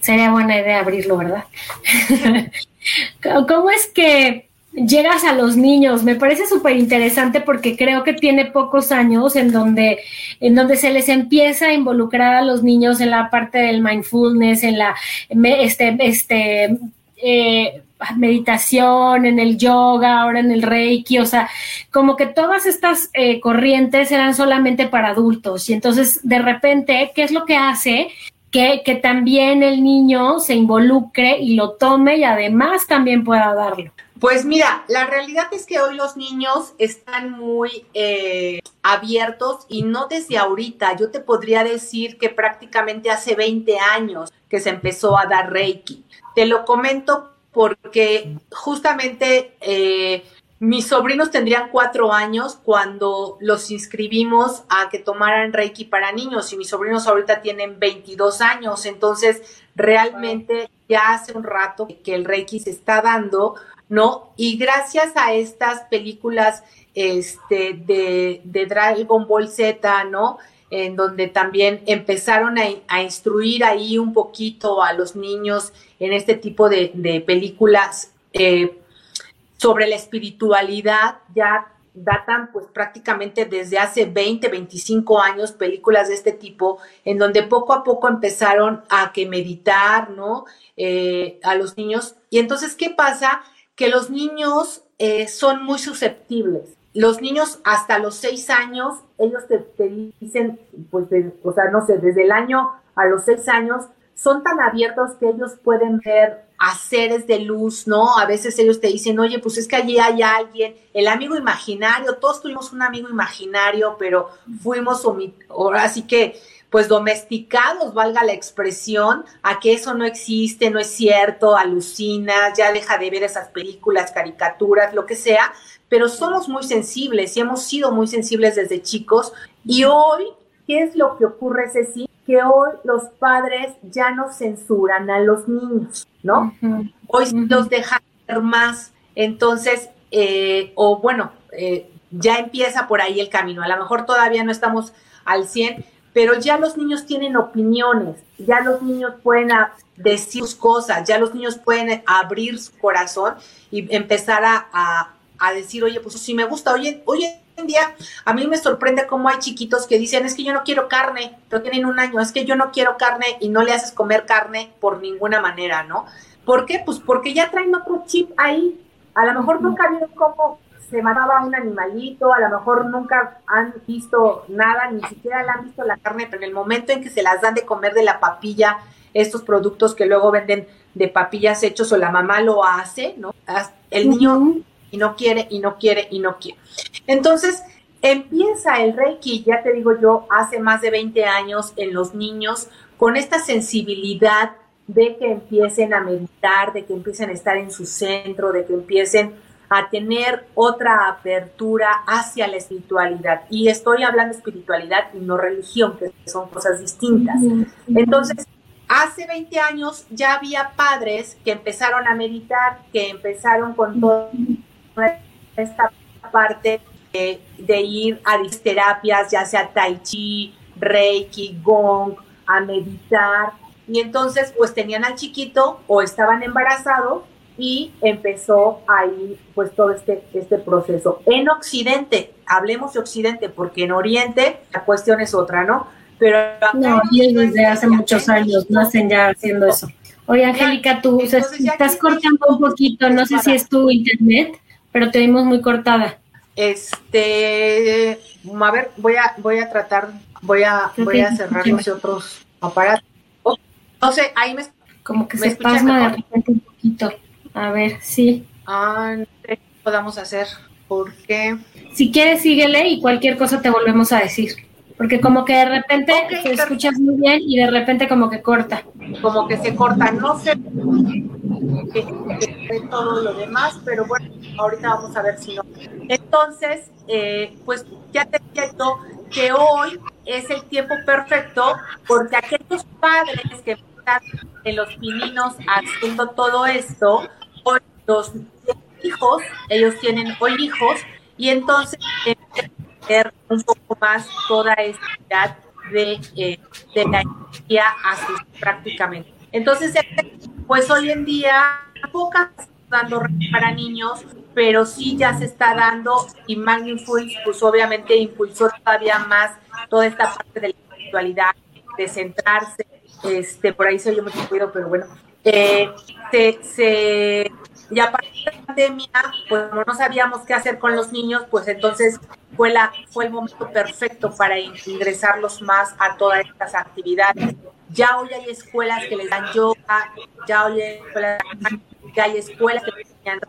Sería buena idea abrirlo, ¿verdad? ¿Cómo es que llegas a los niños. Me parece súper interesante porque creo que tiene pocos años en donde, en donde se les empieza a involucrar a los niños en la parte del mindfulness, en la este, este eh, meditación, en el yoga, ahora en el reiki, o sea, como que todas estas eh, corrientes eran solamente para adultos y entonces de repente, ¿qué es lo que hace? Que, que, también el niño se involucre y lo tome y además también pueda darlo. Pues mira, la realidad es que hoy los niños están muy eh, abiertos y no desde ahorita. Yo te podría decir que prácticamente hace 20 años que se empezó a dar Reiki. Te lo comento porque justamente eh, mis sobrinos tendrían cuatro años cuando los inscribimos a que tomaran Reiki para niños y mis sobrinos ahorita tienen 22 años. Entonces, realmente ya hace un rato que el Reiki se está dando ¿no? Y gracias a estas películas este, de, Dragon Ball Z, ¿no? En donde también empezaron a, instruir ahí un poquito a los niños en este tipo de, películas eh, sobre la espiritualidad, ya datan pues prácticamente desde hace 20, 25 años películas de este tipo, en donde poco a poco empezaron a que meditar, ¿no? Eh, a los niños. Y entonces, ¿qué pasa? que los niños eh, son muy susceptibles. Los niños hasta los seis años, ellos te, dicen, pues, o sea, no sé, desde el año a los seis años, son tan abiertos que ellos pueden ver a seres de luz, ¿no? A veces ellos te dicen, oye, pues es que allí hay alguien, el amigo imaginario, todos tuvimos un amigo imaginario, pero fuimos, ahora así que, pues domesticados, valga la expresión, a que eso no existe, no es cierto, alucinas, ya deja de ver esas películas, caricaturas, lo que sea, pero somos muy sensibles y hemos sido muy sensibles desde chicos y hoy, ¿qué es lo que ocurre, Ceci? Que hoy los padres ya no censuran a los niños, ¿no? Hoy los dejan ver más, entonces, eh, o bueno, eh, ya empieza por ahí el camino, a lo mejor todavía no estamos al 100, pero ya los niños tienen opiniones, ya los niños pueden decir sus cosas, ya los niños pueden abrir su corazón y empezar a, a decir, oye, pues sí me gusta. Oye, hoy en día a mí me sorprende cómo hay chiquitos que dicen, es que yo no quiero carne, pero tienen un año, es que yo no quiero carne y no le haces comer carne por ninguna manera, ¿no? ¿Por qué? Pues porque ya traen otro chip ahí. A lo mejor nunca vieron cómo se mataba un animalito, a lo mejor nunca han visto nada, ni siquiera le han visto la carne, pero en el momento en que se las dan de comer de la papilla, estos productos que luego venden de papillas hechos o la mamá lo hace, ¿no? El niño y no quiere y no quiere y no quiere. Entonces, empieza el Reiki, ya te digo yo, hace más de 20 años en los niños con esta sensibilidad de que empiecen a meditar, de que empiecen a estar en su centro, de que empiecen a tener otra apertura hacia la espiritualidad. Y estoy hablando de espiritualidad y no religión, que son cosas distintas. Entonces, hace 20 años ya había padres que empezaron a meditar, que empezaron con todo esta parte de, ir a terapias, ya sea tai chi, reiki, gong, a meditar. Y entonces pues tenían al chiquito o estaban embarazados y empezó ahí pues todo este, este proceso. En Occidente, hablemos de Occidente, porque en Oriente la cuestión es otra, ¿no? Pero no, y desde hace muchos años nacen ya haciendo eso. Oye, Angélica, tú estás cortando un poquito, no sé si es tu internet, pero te vimos muy cortada. Este, a ver, voy a, voy a tratar, voy a, voy a cerrar los otros aparatos. No sé, ahí me como que se espasma de repente un poquito. A ver, sí. Ah, no sé qué podamos hacer, porque... Si quieres, síguele y cualquier cosa te volvemos a decir. Porque como que de repente te escuchas muy bien y de repente como que corta. Como que se corta, no sé todo lo demás, pero bueno, ahorita vamos a ver si no. Entonces, eh, pues ya te siento que hoy es el tiempo perfecto porque aquellos padres que están en los pininos haciendo todo esto, hoy los hijos, ellos tienen hoy hijos, y entonces un poco más toda esta edad de, eh, de la energía azul prácticamente. Entonces, pues hoy en día, pocas dando para niños, pero sí ya se está dando y Magniful, pues obviamente impulsó todavía más toda esta parte de la espiritualidad, de centrarse, este, por ahí se oye mucho ruido, pero bueno, eh, se, se, ya para la pandemia, pues como no sabíamos qué hacer con los niños, pues entonces fue, la, fue el momento perfecto para ingresarlos más a todas estas actividades. Ya hoy hay escuelas que les dan yoga, ya hoy hay escuelas, que hay escuelas que les enseñan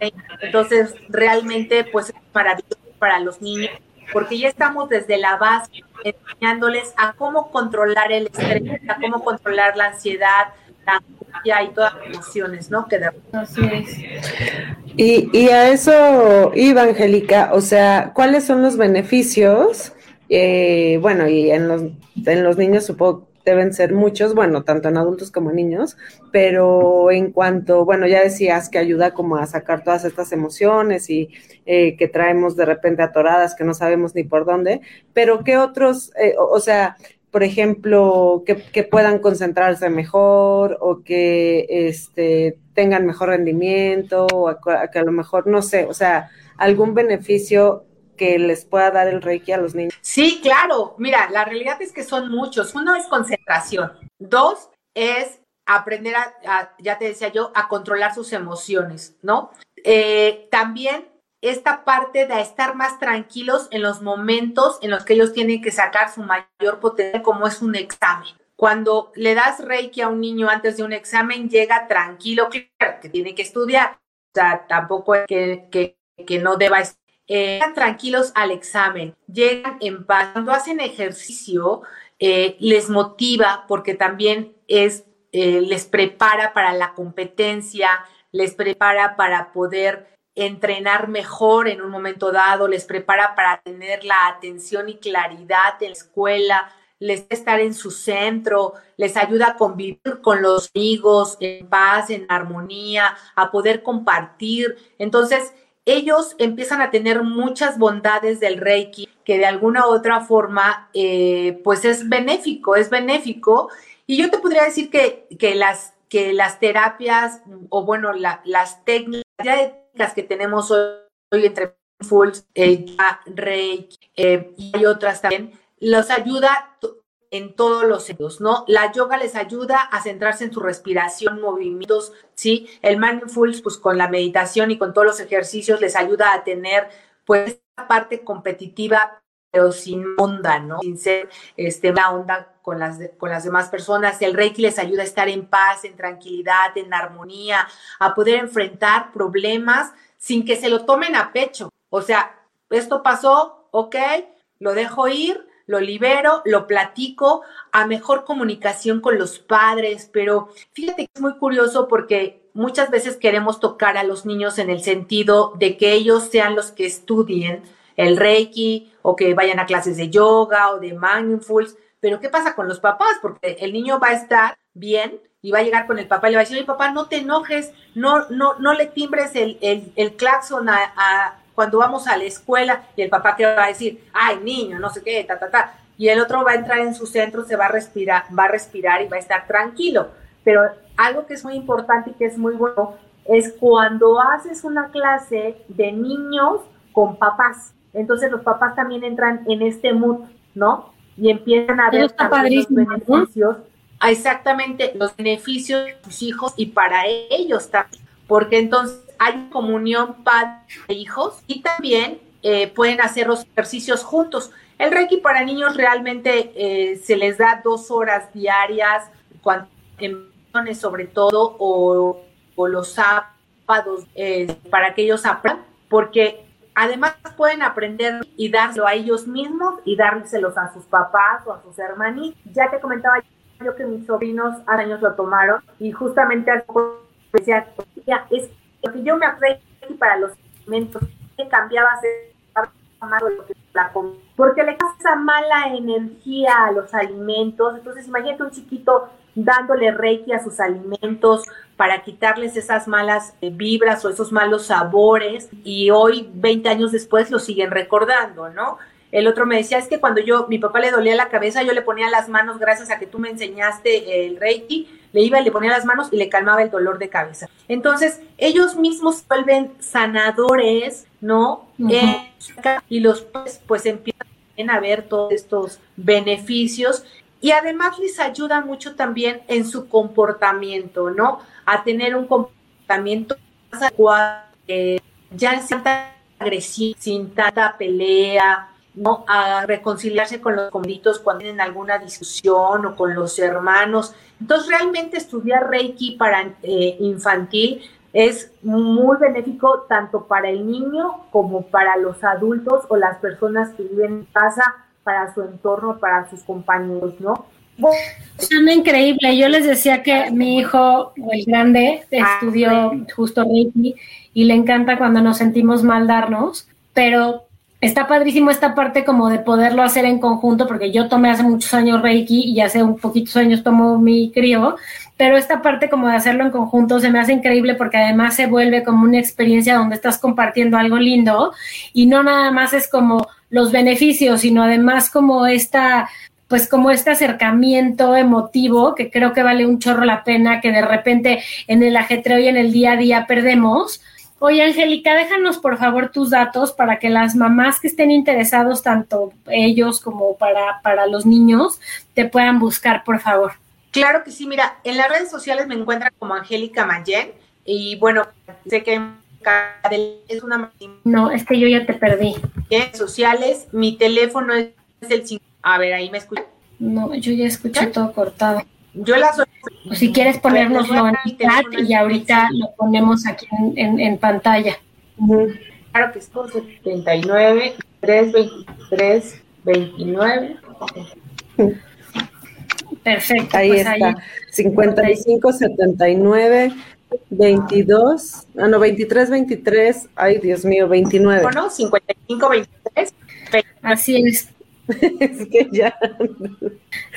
Entonces, realmente, pues es maravilloso para los niños, porque ya estamos desde la base enseñándoles a cómo controlar el estrés, a cómo controlar la ansiedad, la angustia y todas las emociones, ¿no? Que Así es. Y, y a eso iba, Angélica, o sea, ¿cuáles son los beneficios? Eh, bueno, y en los, en los niños supongo deben ser muchos, bueno, tanto en adultos como en niños, pero en cuanto, bueno, ya decías que ayuda como a sacar todas estas emociones y eh, que traemos de repente atoradas que no sabemos ni por dónde, pero ¿qué otros, eh, o, sea, por ejemplo, que, puedan concentrarse mejor o que este, tengan mejor rendimiento o que a lo mejor, no sé, o sea, algún beneficio que les pueda dar el Reiki a los niños? Sí, claro. Mira, la realidad es que son muchos. Uno es concentración. Dos es aprender a, ya te decía yo, a controlar sus emociones, ¿no? Eh, también esta parte de estar más tranquilos en los momentos en los que ellos tienen que sacar su mayor potencial, como es un examen. Cuando le das reiki a un niño antes de un examen, llega tranquilo. Claro, que tiene que estudiar, o sea, tampoco es que, que, no deba estar. Eh, tranquilos al examen, llegan en paz, cuando hacen ejercicio, eh, les motiva porque también es, eh, les prepara para la competencia, les prepara para poder entrenar mejor en un momento dado, les prepara para tener la atención y claridad en la escuela, les estar en su centro, les ayuda a convivir con los amigos en paz, en armonía, a poder compartir. Entonces, ellos empiezan a tener muchas bondades del Reiki que de alguna u otra forma, eh, pues es benéfico, es benéfico. Y yo te podría decir que, que, las, que las terapias, o bueno, las técnicas que tenemos hoy, entre Fulls, eh, Reiki eh, y otras también, los ayuda en todos los sentidos, ¿no? La yoga les ayuda a centrarse en su respiración, movimientos, ¿sí? El mindfulness, pues con la meditación y con todos los ejercicios les ayuda a tener, pues, esta parte competitiva, pero sin onda, ¿no? Sin ser, este, la onda con las, con las demás personas. El Reiki les ayuda a estar en paz, en tranquilidad, en armonía, a poder enfrentar problemas sin que se lo tomen a pecho. O sea, esto pasó, ok, lo dejo ir, lo libero, lo platico, a mejor comunicación con los padres, pero fíjate que es muy curioso porque muchas veces queremos tocar a los niños en el sentido de que ellos sean los que estudien el Reiki o que vayan a clases de yoga o de mindfulness, pero ¿qué pasa con los papás? Porque el niño va a estar bien y va a llegar con el papá y le va a decir, oye papá, no te enojes, no, no, no le timbres el, el, claxon a cuando vamos a la escuela y el papá que va a decir, ay, niño, no sé qué, ta, ta, ta, y el otro va a entrar en su centro, se va a respirar, va a respirar y va a estar tranquilo. Pero algo que es muy importante y que es muy bueno es cuando haces una clase de niños con papás. Entonces los papás también entran en este mood, ¿no? Y empiezan a ver los beneficios. Exactamente, los beneficios de sus hijos y para ellos también. Porque entonces hay comunión padre e hijos y también eh, pueden hacer los ejercicios juntos. El Reiki para niños realmente eh, se les da dos horas diarias, cuando, sobre todo, o, los sábados, eh, para que ellos aprendan, porque además pueden aprender y dárselo a ellos mismos y dárselos a sus papás o a sus hermanos. Ya te comentaba yo que mis sobrinos hace años lo tomaron y justamente decía, es lo que yo me aprendí para los alimentos, que cambiaba porque le pasa mala energía a los alimentos. Entonces, imagínate un chiquito dándole reiki a sus alimentos para quitarles esas malas eh, vibras o esos malos sabores y hoy, 20 años después, lo siguen recordando, ¿no? El otro me decía, es que cuando yo, mi papá le dolía la cabeza, yo le ponía las manos, gracias a que tú me enseñaste el Reiki, le iba y le ponía las manos y le calmaba el dolor de cabeza. Entonces, ellos mismos vuelven sanadores, ¿no? Eh, y los pues, pues empiezan a ver todos estos beneficios y además les ayuda mucho también en su comportamiento, ¿no? A tener un comportamiento más adecuado, eh, ya sin tanta agresión, sin tanta pelea, ¿no? A reconciliarse con los comeditos cuando tienen alguna discusión o con los hermanos. Entonces, realmente estudiar Reiki para eh, infantil es muy benéfico tanto para el niño como para los adultos o las personas que viven en casa, para su entorno, para sus compañeros, ¿no? Suena increíble. Yo les decía que mi hijo, el grande, estudió ah, justo Reiki y le encanta cuando nos sentimos mal darnos, pero está padrísimo esta parte como de poderlo hacer en conjunto, porque yo tomé hace muchos años Reiki y hace un poquitos años tomo mi crío, pero esta parte como de hacerlo en conjunto se me hace increíble porque además se vuelve como una experiencia donde estás compartiendo algo lindo y no nada más es como los beneficios, sino además como esta pues como este acercamiento emotivo que creo que vale un chorro la pena que de repente en el ajetreo y en el día a día perdemos, Oye, Angélica, déjanos por favor tus datos para que las mamás que estén interesados, tanto ellos como para, para los niños, te puedan buscar, por favor. Claro que sí, mira, en las redes sociales me encuentran como Angélica Mayen y bueno, sé que es una... No, es que yo ya te perdí. Redes sociales, mi teléfono es el 5... A ver, ahí me escuchan. No, yo ya escuché todo cortado. Yo las Pues si quieres ponérnoslo en el chat y ahorita lo ponemos aquí en, en, en pantalla. Claro que es con 79, 3, 23, 29. Perfecto. Ahí pues está. ahí. 55, 79, 22, ah, no, 23, 23, ay, Dios mío, 29. Bueno, 55, 23. Así es. es que ya.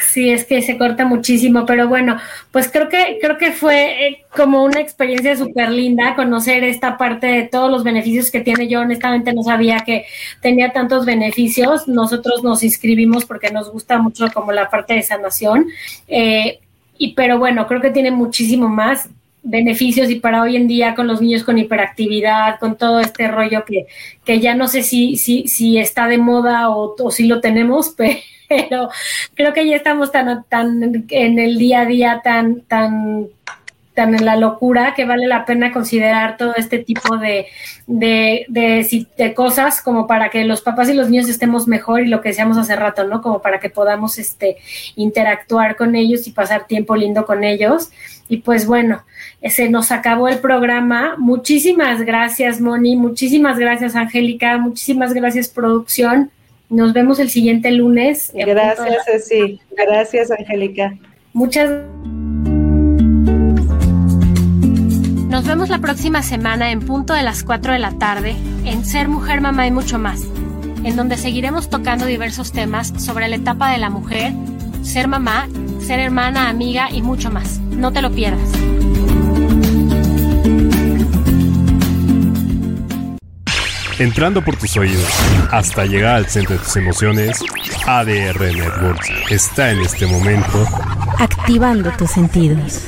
Sí, es que se corta muchísimo, pero bueno, pues creo que creo que fue eh, como una experiencia súper linda conocer esta parte de todos los beneficios que tiene. Yo honestamente no sabía que tenía tantos beneficios. Nosotros nos inscribimos porque nos gusta mucho como la parte de sanación, eh, y pero bueno, creo que tiene muchísimo más beneficios y para hoy en día con los niños con hiperactividad, con todo este rollo que, que ya no sé si, si, si está de moda o, si lo tenemos, pero creo que ya estamos tan, tan en el día a día, tan, tan, tan en la locura que vale la pena considerar todo este tipo de, de, de, de cosas como para que los papás y los niños estemos mejor y lo que decíamos hace rato, ¿no? Como para que podamos este, interactuar con ellos y pasar tiempo lindo con ellos. Y pues bueno, se nos acabó el programa. Muchísimas gracias, Moni. Muchísimas gracias, Angélica. Muchísimas gracias, producción. Nos vemos el siguiente lunes. la- Gracias, Ceci. Gracias, Angélica. Muchas Nos vemos la próxima semana en punto de las 4 de la tarde en Ser Mujer, Mamá y mucho más, en donde seguiremos tocando diversos temas sobre la etapa de la mujer, ser mamá, ser hermana, amiga y mucho más. No te lo pierdas. Entrando por tus oídos hasta llegar al centro de tus emociones, ADR Networks está en este momento Activando tus sentidos.